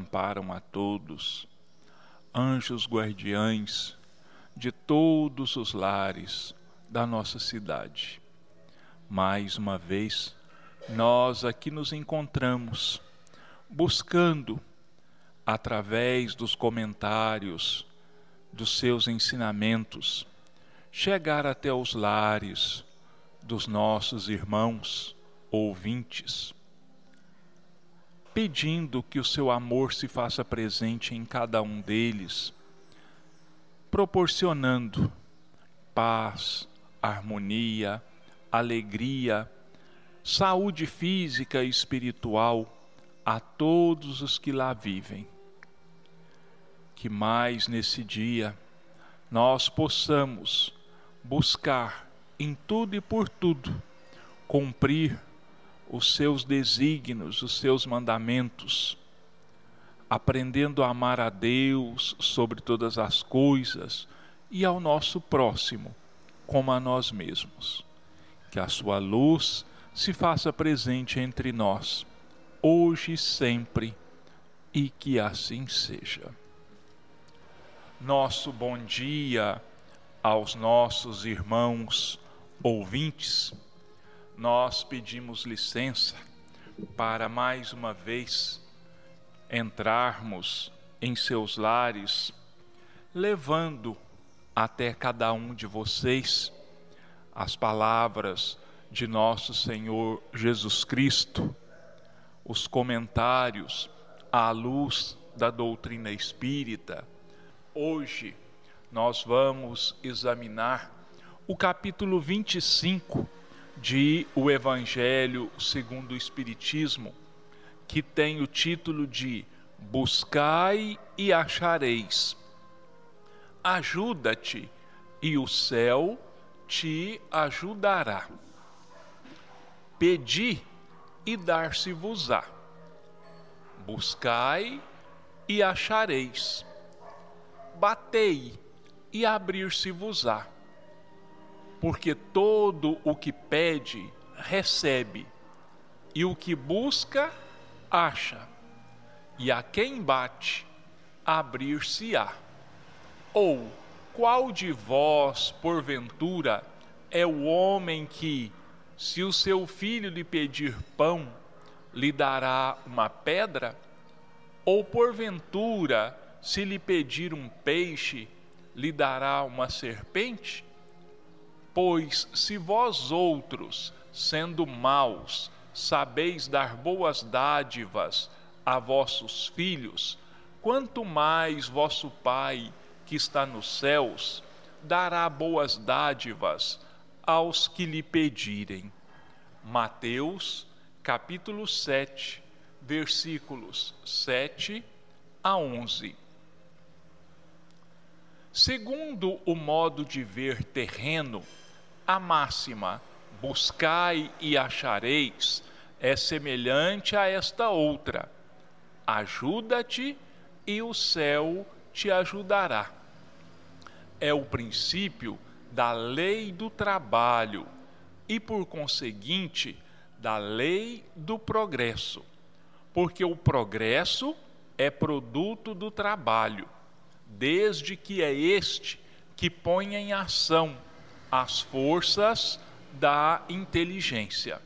amparam a todos, anjos guardiães de todos os lares da nossa cidade. Mais uma vez, nós aqui nos encontramos buscando, através dos comentários, dos seus ensinamentos, chegar até os lares dos nossos irmãos ouvintes, pedindo que o seu amor se faça presente em cada um deles, proporcionando paz, harmonia, alegria, saúde física e espiritual a todos os que lá vivem. Que mais nesse dia nós possamos buscar em tudo e por tudo cumprir os seus desígnios, os seus mandamentos, aprendendo a amar a Deus sobre todas as coisas e ao nosso próximo como a nós mesmos. Que a sua luz se faça presente entre nós, hoje e sempre, e que assim seja. Nosso bom dia aos nossos irmãos ouvintes, nós pedimos licença para mais uma vez entrarmos em seus lares, levando até cada um de vocês as palavras de nosso Senhor Jesus Cristo, os comentários à luz da doutrina espírita. Hoje nós vamos examinar o capítulo 25 de O Evangelho segundo o Espiritismo, que tem o título de Buscai e achareis. Ajuda-te e o céu te ajudará. Pedi e dar-se-vos-á. Buscai e achareis. Batei e abrir-se-vos-á. Porque todo o que pede, recebe, e o que busca, acha, e a quem bate, abrir-se-á. Ou qual de vós, porventura, é o homem que, se o seu filho lhe pedir pão, lhe dará uma pedra? Ou porventura, se lhe pedir um peixe, lhe dará uma serpente? Pois se vós outros, sendo maus, sabeis dar boas dádivas a vossos filhos, quanto mais vosso Pai, que está nos céus, dará boas dádivas aos que lhe pedirem. Mateus, capítulo 7, versículos 7 a 11. Segundo o modo de ver terreno, a máxima buscai e achareis é semelhante a esta outra: ajuda-te e o céu te ajudará é o princípio da lei do trabalho e, por conseguinte, da lei do progresso, porque o progresso é produto do trabalho, desde que é este que põe em ação as forças da inteligência.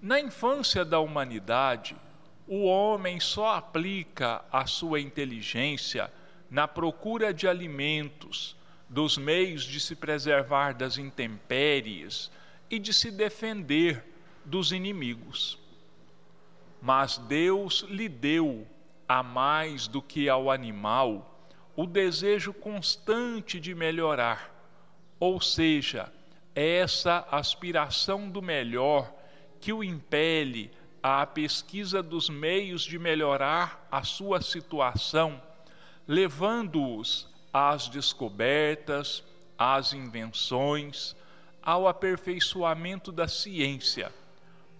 Na infância da humanidade, o homem só aplica a sua inteligência na procura de alimentos, dos meios de se preservar das intempéries e de se defender dos inimigos. Mas Deus lhe deu, a mais do que ao animal, o desejo constante de melhorar, ou seja, essa aspiração do melhor que o impele à pesquisa dos meios de melhorar a sua situação levando-os às descobertas, às invenções, ao aperfeiçoamento da ciência,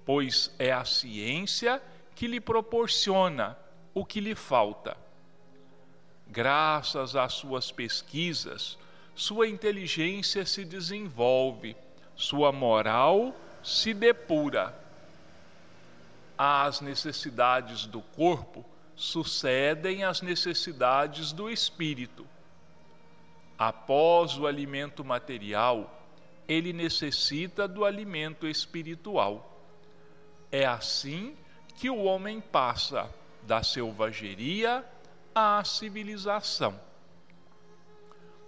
pois é a ciência que lhe proporciona o que lhe falta. Graças às suas pesquisas, sua inteligência se desenvolve, sua moral se depura. às necessidades do corpo sucedem às necessidades do espírito. Após o alimento material, ele necessita do alimento espiritual. É assim que o homem passa da selvageria à civilização.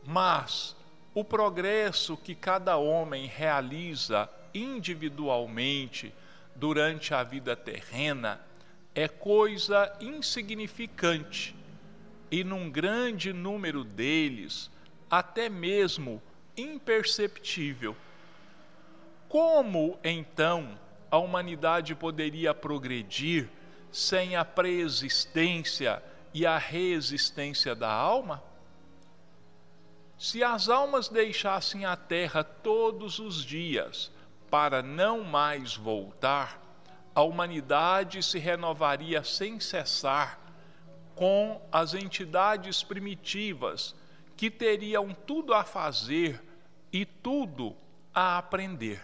Mas o progresso que cada homem realiza individualmente durante a vida terrena é coisa insignificante e, num grande número deles, até mesmo imperceptível. Como então a humanidade poderia progredir sem a preexistência e a resistência da alma? Se as almas deixassem a terra todos os dias para não mais voltar, a humanidade se renovaria sem cessar com as entidades primitivas que teriam tudo a fazer e tudo a aprender.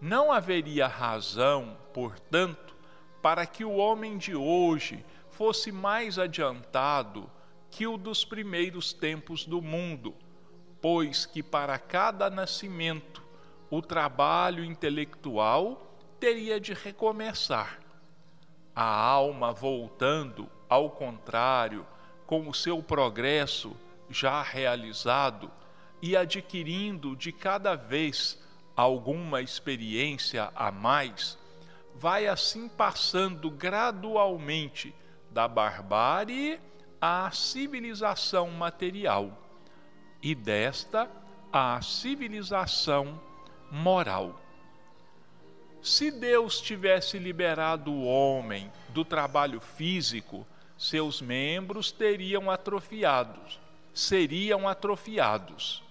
Não haveria razão, portanto, para que o homem de hoje fosse mais adiantado que o dos primeiros tempos do mundo, pois que para cada nascimento o trabalho intelectual teria de recomeçar. A alma voltando, ao contrário, com o seu progresso já realizado e adquirindo de cada vez alguma experiência a mais, vai assim passando gradualmente da barbárie à civilização material e desta à civilização moral. Se Deus tivesse liberado o homem do trabalho físico, seus membros teriam atrofiados, seriam atrofiados.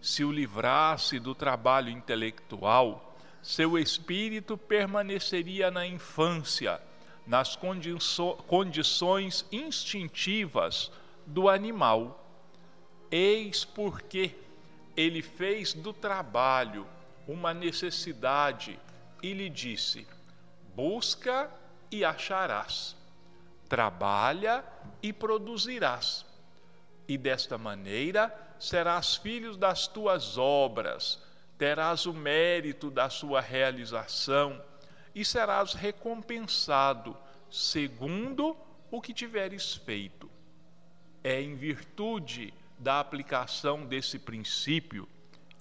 Se o livrasse do trabalho intelectual, seu espírito permaneceria na infância, nas condições instintivas do animal. Eis porque ele fez do trabalho uma necessidade e lhe disse: Busca e acharás, trabalha e produzirás, e desta maneira serás filho das tuas obras, terás o mérito da sua realização e serás recompensado segundo o que tiveres feito. É em virtude da aplicação desse princípio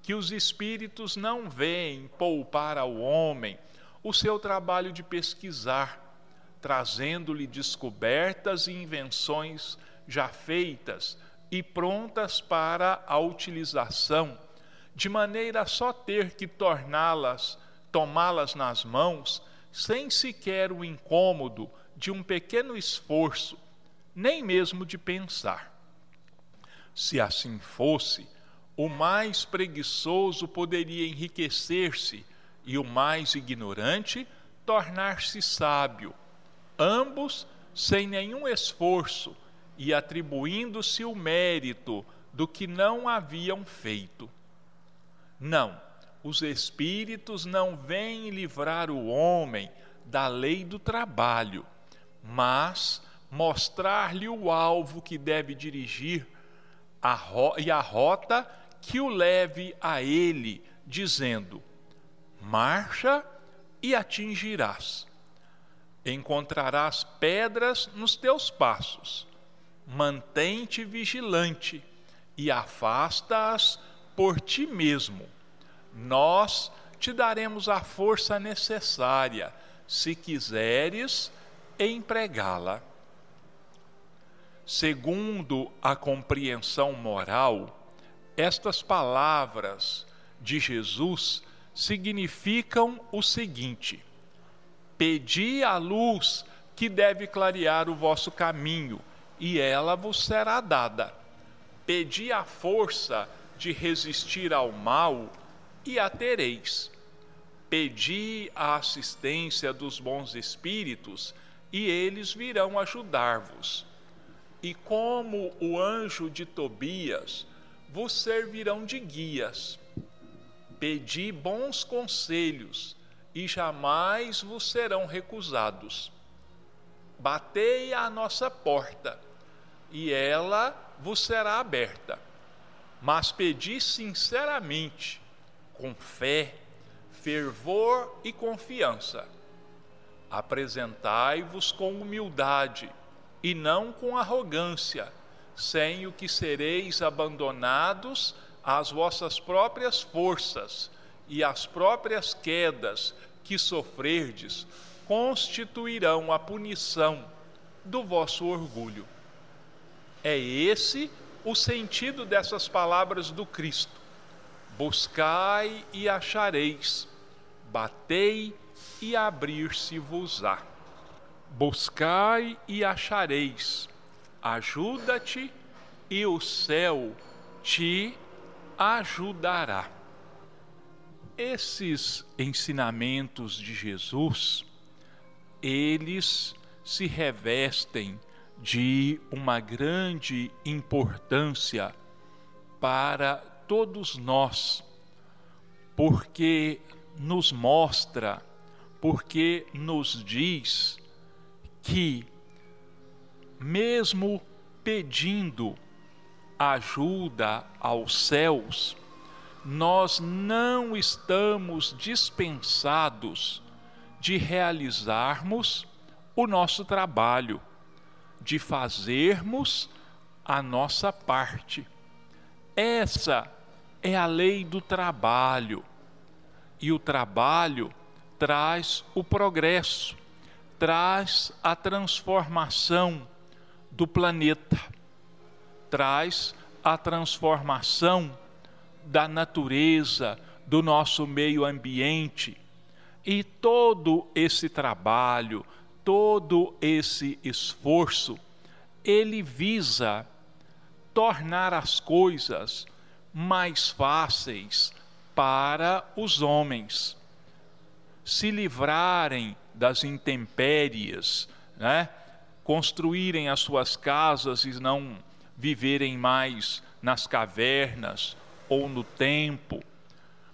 que os espíritos não veem poupar ao homem o seu trabalho de pesquisar, trazendo-lhe descobertas e invenções já feitas e prontas para a utilização, de maneira a só ter que torná-las, tomá-las nas mãos, sem sequer o incômodo de um pequeno esforço, nem mesmo de pensar. Se assim fosse, o mais preguiçoso poderia enriquecer-se e o mais ignorante tornar-se sábio, ambos sem nenhum esforço e atribuindo-se o mérito do que não haviam feito. Não, os espíritos não vêm livrar o homem da lei do trabalho, mas mostrar-lhe o alvo que deve dirigir a e a rota que o leve a ele, dizendo: Marcha e atingirás. Encontrarás pedras nos teus passos. Mantém-te vigilante e afasta-as por ti mesmo. Nós te daremos a força necessária, se quiseres empregá-la. Segundo a compreensão moral, estas palavras de Jesus significam o seguinte: Pedi a luz que deve clarear o vosso caminho, e ela vos será dada. Pedi a força de resistir ao mal, e a tereis. Pedi a assistência dos bons espíritos, e eles virão ajudar-vos. E como o anjo de Tobias vos servirão de guias. Pedi bons conselhos, e jamais vos serão recusados. Batei à nossa porta, e ela vos será aberta. Mas pedi sinceramente, com fé, fervor e confiança. Apresentai-vos com humildade e não com arrogância, sem o que sereis abandonados às vossas próprias forças e às próprias quedas que sofrerdes constituirão a punição do vosso orgulho. É esse o sentido dessas palavras do Cristo. Buscai e achareis, batei e abrir-se-vos-á. Buscai e achareis, ajuda-te e o céu te ajudará. Esses ensinamentos de Jesus, eles se revestem de uma grande importância para todos nós, porque nos mostra, porque nos diz que, mesmo pedindo ajuda aos céus, nós não estamos dispensados de realizarmos o nosso trabalho, de fazermos a nossa parte. Essa é a lei do trabalho. E o trabalho traz o progresso, traz a transformação do planeta, traz a transformação da natureza, do nosso meio ambiente. E todo esse trabalho, todo esse esforço, ele visa tornar as coisas mais fáceis para os homens se livrarem das intempéries, né? construírem as suas casas e não viverem mais nas cavernas ou no tempo,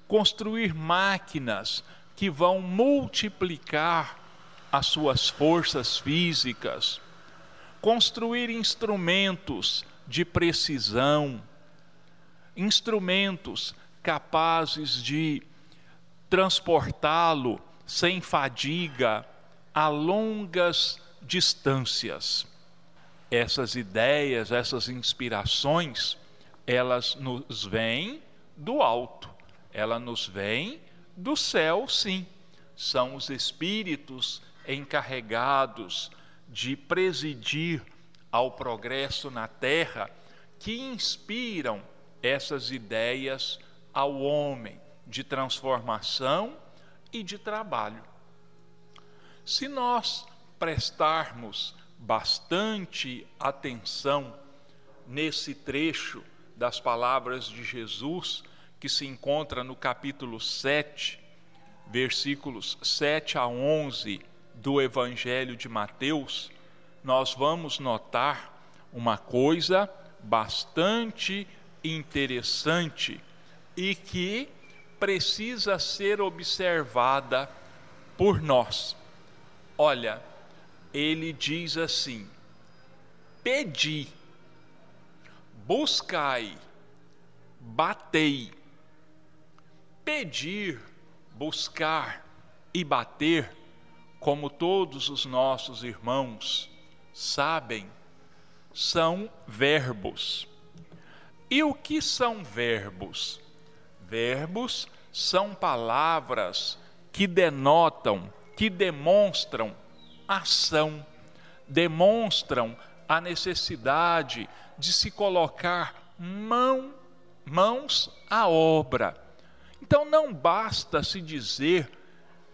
construir máquinas que vão multiplicar as suas forças físicas, construir instrumentos de precisão, instrumentos capazes de transportá-lo sem fadiga a longas distâncias. Essas ideias, essas inspirações, elas nos vêm do alto, elas nos vêm do céu, sim. São os espíritos encarregados de presidir ao progresso na terra que inspiram essas ideias ao homem de transformação e de trabalho. Se nós prestarmos bastante atenção nesse trecho das palavras de Jesus, que se encontra no capítulo 7, versículos 7 a 11 do Evangelho de Mateus, nós vamos notar uma coisa bastante interessante e que precisa ser observada por nós. Olha, ele diz assim: pedi, buscai, batei. Pedir, buscar e bater, como todos os nossos irmãos sabem, são verbos. E o que são verbos? Verbos são palavras que denotam, que demonstram ação, demonstram a necessidade de se colocar mão, mãos à obra. Então não basta se dizer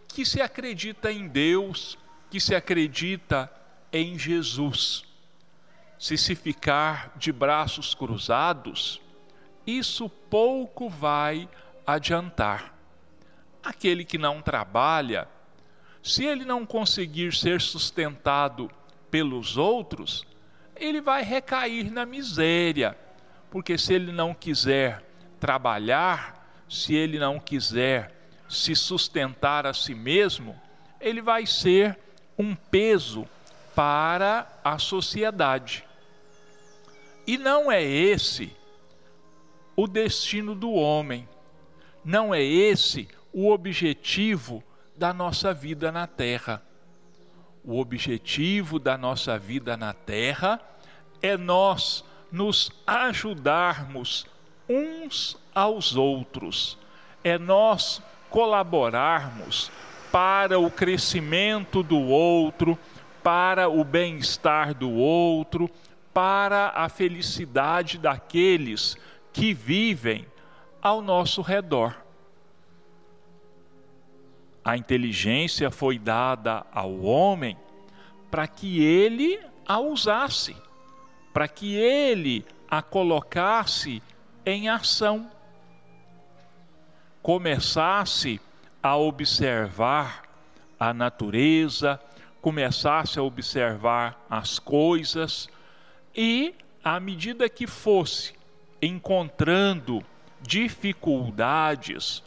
que se acredita em Deus, que se acredita em Jesus. Se se ficar de braços cruzados, isso pouco vai adiantar. Aquele que não trabalha, se ele não conseguir ser sustentado pelos outros, ele vai recair na miséria, porque se ele não quiser trabalhar, se ele não quiser se sustentar a si mesmo, ele vai ser um peso para a sociedade. E não é esse o destino do homem, não é esse o objetivo da nossa vida na terra. O objetivo da nossa vida na terra é nós nos ajudarmos uns aos outros, é nós colaborarmos para o crescimento do outro, para o bem-estar do outro, para a felicidade daqueles que vivem ao nosso redor. A inteligência foi dada ao homem para que ele a usasse, para que ele a colocasse em ação, começasse a observar a natureza, começasse a observar as coisas e, à medida que fosse encontrando dificuldades,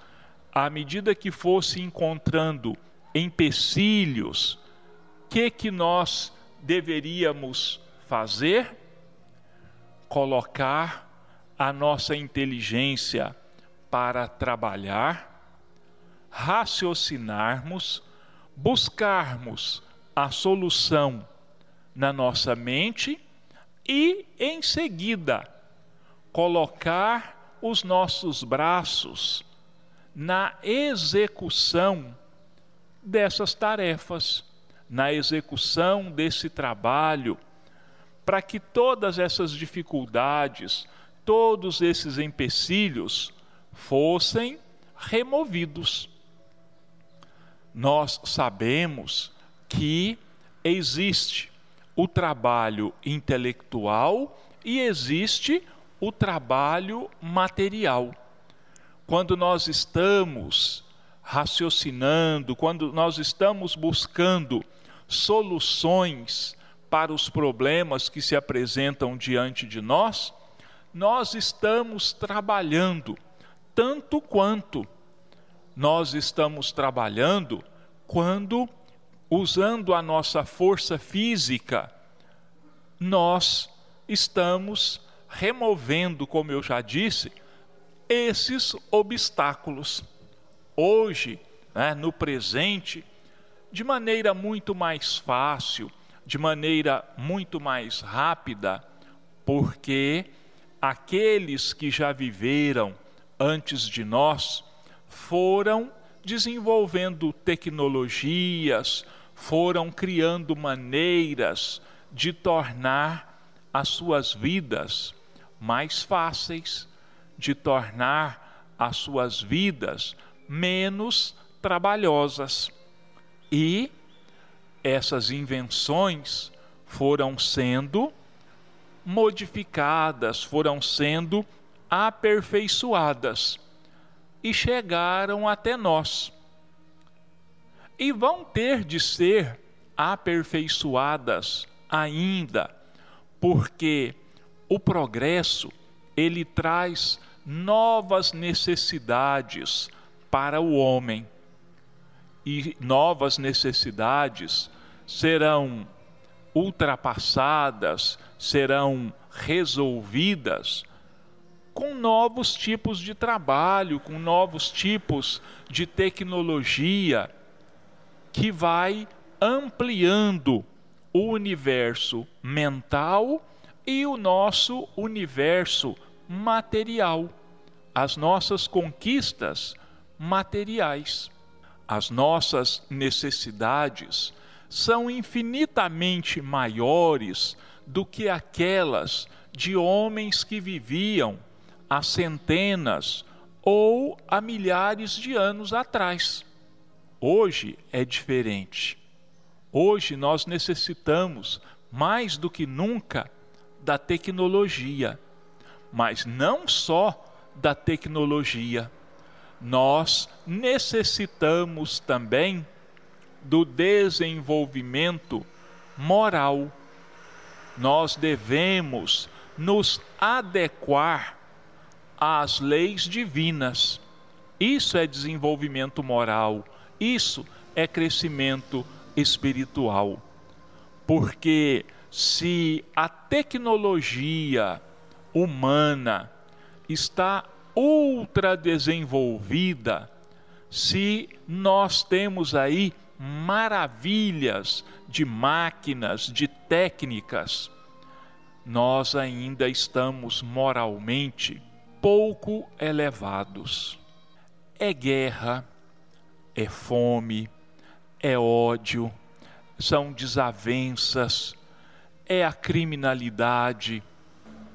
à medida que fosse encontrando empecilhos, que que nós deveríamos fazer? Colocar a nossa inteligência para trabalhar, raciocinarmos, buscarmos a solução na nossa mente e, em seguida, colocar os nossos braços na execução dessas tarefas, na execução desse trabalho, para que todas essas dificuldades, todos esses empecilhos fossem removidos. Nós sabemos que existe o trabalho intelectual e existe o trabalho material. Quando nós estamos raciocinando, quando nós estamos buscando soluções para os problemas que se apresentam diante de nós, nós estamos trabalhando tanto quanto nós estamos trabalhando quando, usando a nossa força física, nós estamos removendo, como eu já disse, esses obstáculos. Hoje, né, no presente, de maneira muito mais fácil, de maneira muito mais rápida, porque aqueles que já viveram antes de nós foram desenvolvendo tecnologias, foram criando maneiras de tornar as suas vidas mais fáceis, de tornar as suas vidas menos trabalhosas. E essas invenções foram sendo modificadas, foram sendo aperfeiçoadas e chegaram até nós. E vão ter de ser aperfeiçoadas ainda, porque o progresso ele traz novas necessidades para o homem. E novas necessidades serão ultrapassadas, serão resolvidas com novos tipos de trabalho, com novos tipos de tecnologia que vai ampliando o universo mental e o nosso universo material, as nossas conquistas materiais. As nossas necessidades são infinitamente maiores do que aquelas de homens que viviam há centenas ou há milhares de anos atrás. Hoje é diferente. Hoje nós necessitamos mais do que nunca da tecnologia, mas não só da tecnologia. Nós necessitamos também do desenvolvimento moral. Nós devemos nos adequar às leis divinas, Isso é desenvolvimento moral, isso é crescimento espiritual. Porque se a tecnologia humana está ultra desenvolvida, se nós temos aí maravilhas de máquinas, de técnicas, nós ainda estamos moralmente pouco elevados. É guerra, é fome, é ódio, são desavenças, é a criminalidade.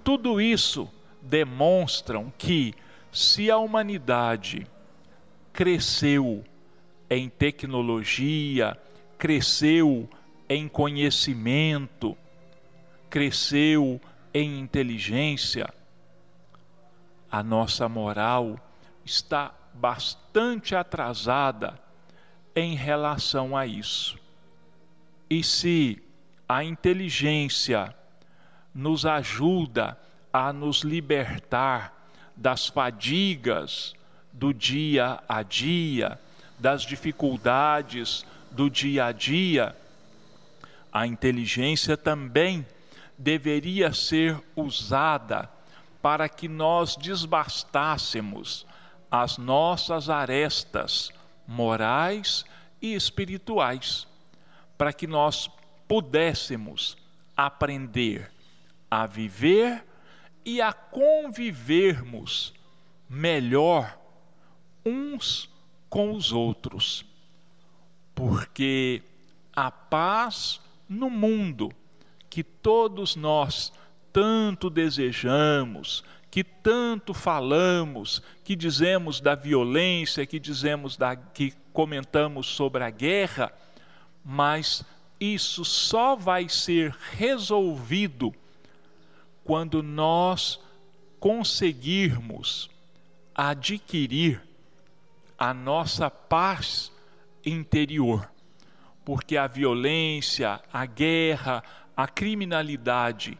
Tudo isso demonstram que se a humanidade cresceu em tecnologia, cresceu em conhecimento, cresceu em inteligência, a nossa moral está bastante atrasada em relação a isso. E se a inteligência nos ajuda a nos libertar das fadigas do dia a dia, das dificuldades do dia a dia, a inteligência também deveria ser usada para que nós desbastássemos as nossas arestas morais e espirituais, para que nós pudéssemos aprender a viver e a convivermos melhor uns com os outros. Porque a paz no mundo que todos nós tanto desejamos, que tanto falamos, que dizemos da violência, que dizemos da que comentamos sobre a guerra, mas isso só vai ser resolvido quando nós conseguirmos adquirir a nossa paz interior. Porque a violência, a guerra, a criminalidade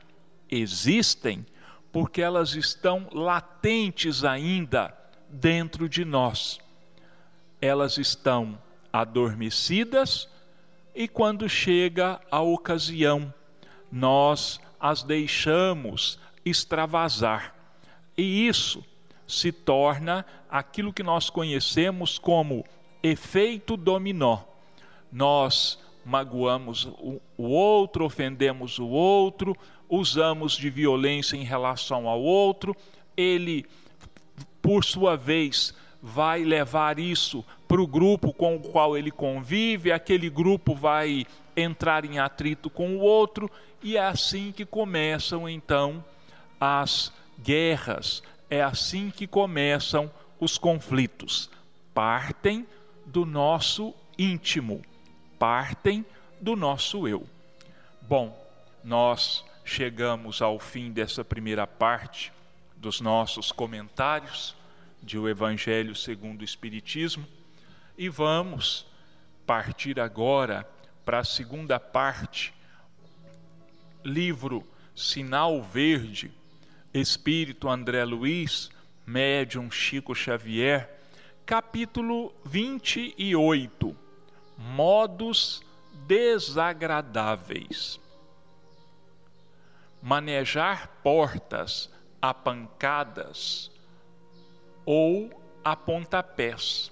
existem porque elas estão latentes ainda dentro de nós. Elas estão adormecidas e quando chega a ocasião, nós as deixamos extravasar. E isso se torna aquilo que nós conhecemos como efeito dominó. Nós magoamos o outro, ofendemos o outro, usamos de violência em relação ao outro, ele, por sua vez, vai levar isso para o grupo com o qual ele convive, aquele grupo vai entrar em atrito com o outro, e é assim que começam então as guerras, é assim que começam os conflitos. Partem do nosso íntimo, partem do nosso eu. Bom, nós chegamos ao fim dessa primeira parte dos nossos comentários de O Evangelho segundo o Espiritismo e vamos partir agora para a segunda parte, livro Sinal Verde, Espírito André Luiz, Médium Chico Xavier, capítulo 28, Modos desagradáveis. Manejar portas a pancadas ou a pontapés.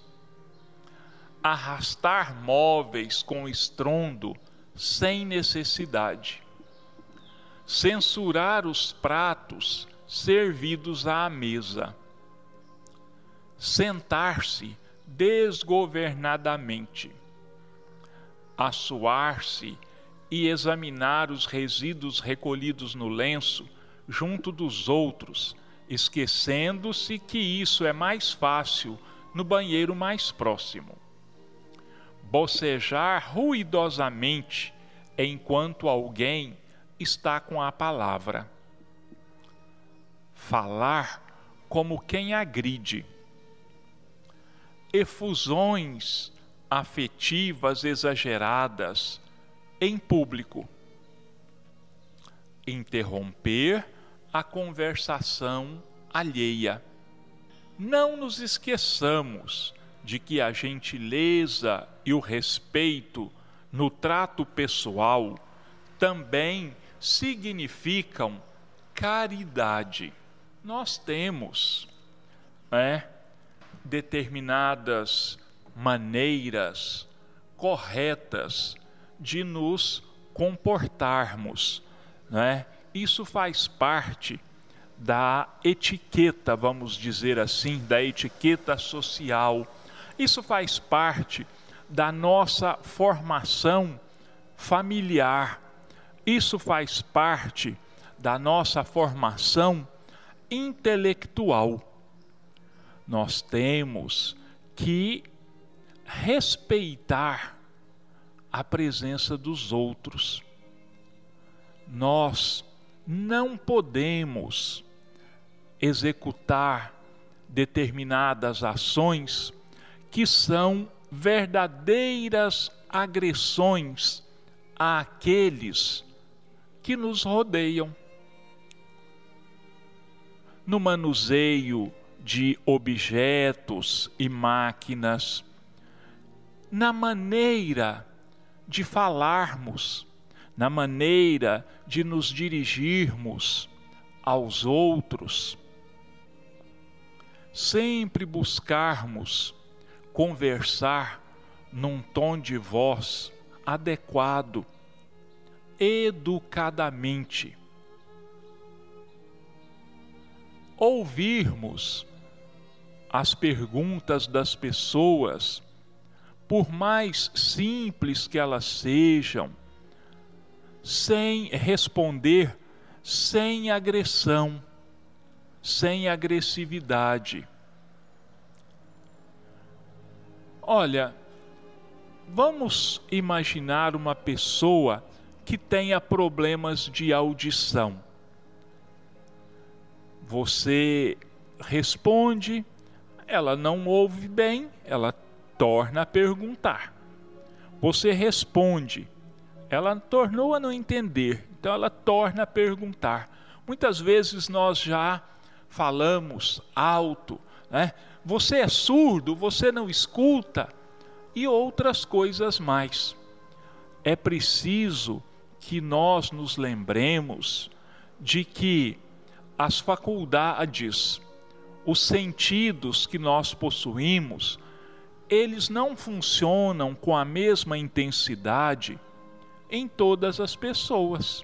Arrastar móveis com estrondo sem necessidade censurar os pratos servidos à mesa, sentar-se desgovernadamente, assoar-se e examinar os resíduos recolhidos no lenço junto dos outros, esquecendo-se que isso é mais fácil no banheiro mais próximo. Bocejar ruidosamente enquanto alguém está com a palavra. Falar como quem agride. Efusões afetivas exageradas em público. Interromper a conversação alheia. não nos esqueçamos de que a gentileza e o respeito no trato pessoal também significam caridade. Nós temos é, determinadas maneiras corretas de nos comportarmos. Né? Isso faz parte da etiqueta, vamos dizer assim, da etiqueta social. Isso faz parte da nossa formação familiar. Isso faz parte da nossa formação intelectual. Nós temos que respeitar a presença dos outros. Nós não podemos executar determinadas ações que são verdadeiras agressões àqueles que nos rodeiam. No manuseio de objetos e máquinas, na maneira de falarmos, na maneira de nos dirigirmos aos outros, sempre buscarmos conversar num tom de voz adequado, educadamente. Ouvirmos as perguntas das pessoas, por mais simples que elas sejam, sem responder sem agressão, sem agressividade. Olha, vamos imaginar uma pessoa que tenha problemas de audição. Você responde, ela não ouve bem, ela torna a perguntar. Você responde, ela tornou a não entender, então ela torna a perguntar. Muitas vezes nós já falamos alto, né? Você é surdo, você não escuta e outras coisas mais. É preciso que nós nos lembremos de que as faculdades, os sentidos que nós possuímos, eles não funcionam com a mesma intensidade em todas as pessoas.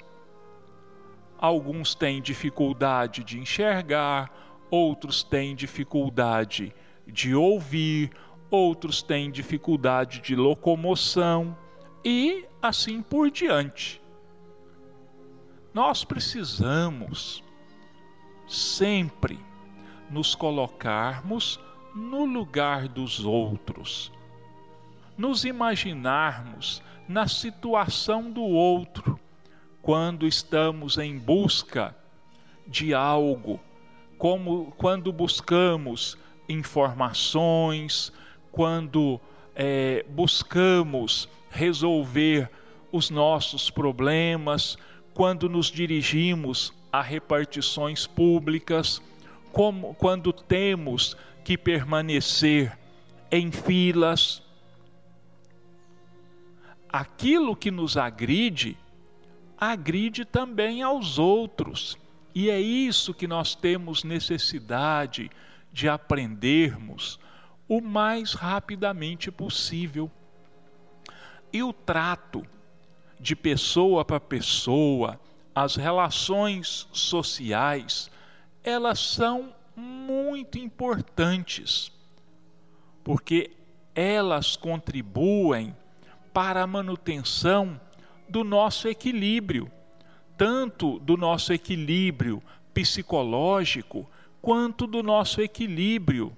Alguns têm dificuldade de enxergar, outros têm dificuldade de ouvir, outros têm dificuldade de locomoção e assim por diante. Nós precisamos sempre nos colocarmos no lugar dos outros, nos imaginarmos na situação do outro, quando estamos em busca de algo, como quando buscamos informações, quando é, buscamos resolver os nossos problemas, quando nos dirigimos a repartições públicas, como quando temos que permanecer em filas, aquilo que nos agride, agride também aos outros. E é isso que nós temos necessidade de aprendermos o mais rapidamente possível. E o trato de pessoa para pessoa, as relações sociais, elas são muito importantes, porque elas contribuem para a manutenção do nosso equilíbrio, tanto do nosso equilíbrio psicológico, quanto do nosso equilíbrio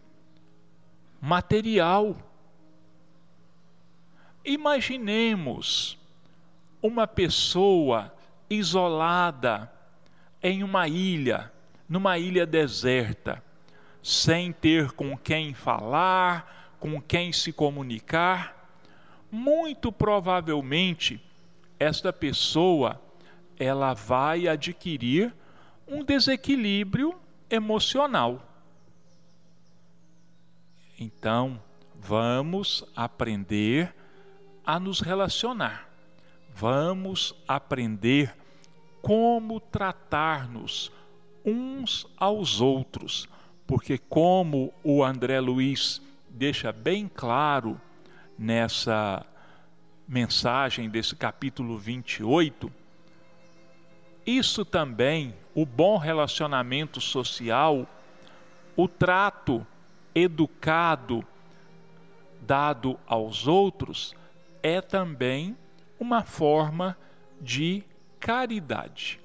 material. Imaginemos uma pessoa isolada em uma ilha, numa ilha deserta, sem ter com quem falar, com quem se comunicar muito provavelmente esta pessoa ela vai adquirir um desequilíbrio emocional. Então, vamos aprender a nos relacionar. Vamos aprender como tratar-nos uns aos outros, porque como o André Luiz deixa bem claro nessa mensagem desse capítulo 28, isso também, o bom relacionamento social, o trato educado dado aos outros, é também uma forma de caridade.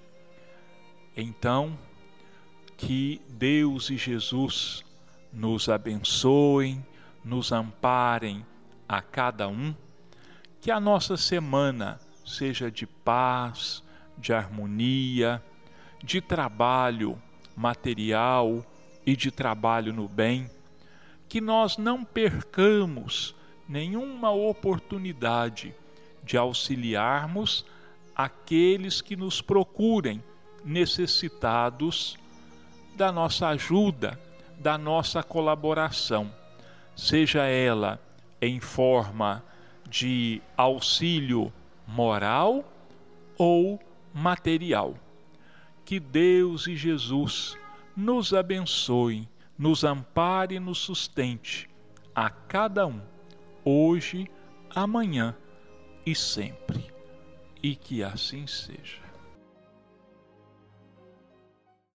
Então, que Deus e Jesus nos abençoem, nos amparem a cada um, que a nossa semana seja de paz, de harmonia, de trabalho material e de trabalho no bem, que nós não percamos nenhuma oportunidade de auxiliarmos aqueles que nos procurem necessitados da nossa ajuda, da nossa colaboração, seja ela em forma de auxílio moral ou material. Que Deus e Jesus nos abençoem, nos ampare e nos sustente a cada um, hoje, amanhã e sempre. E que assim seja.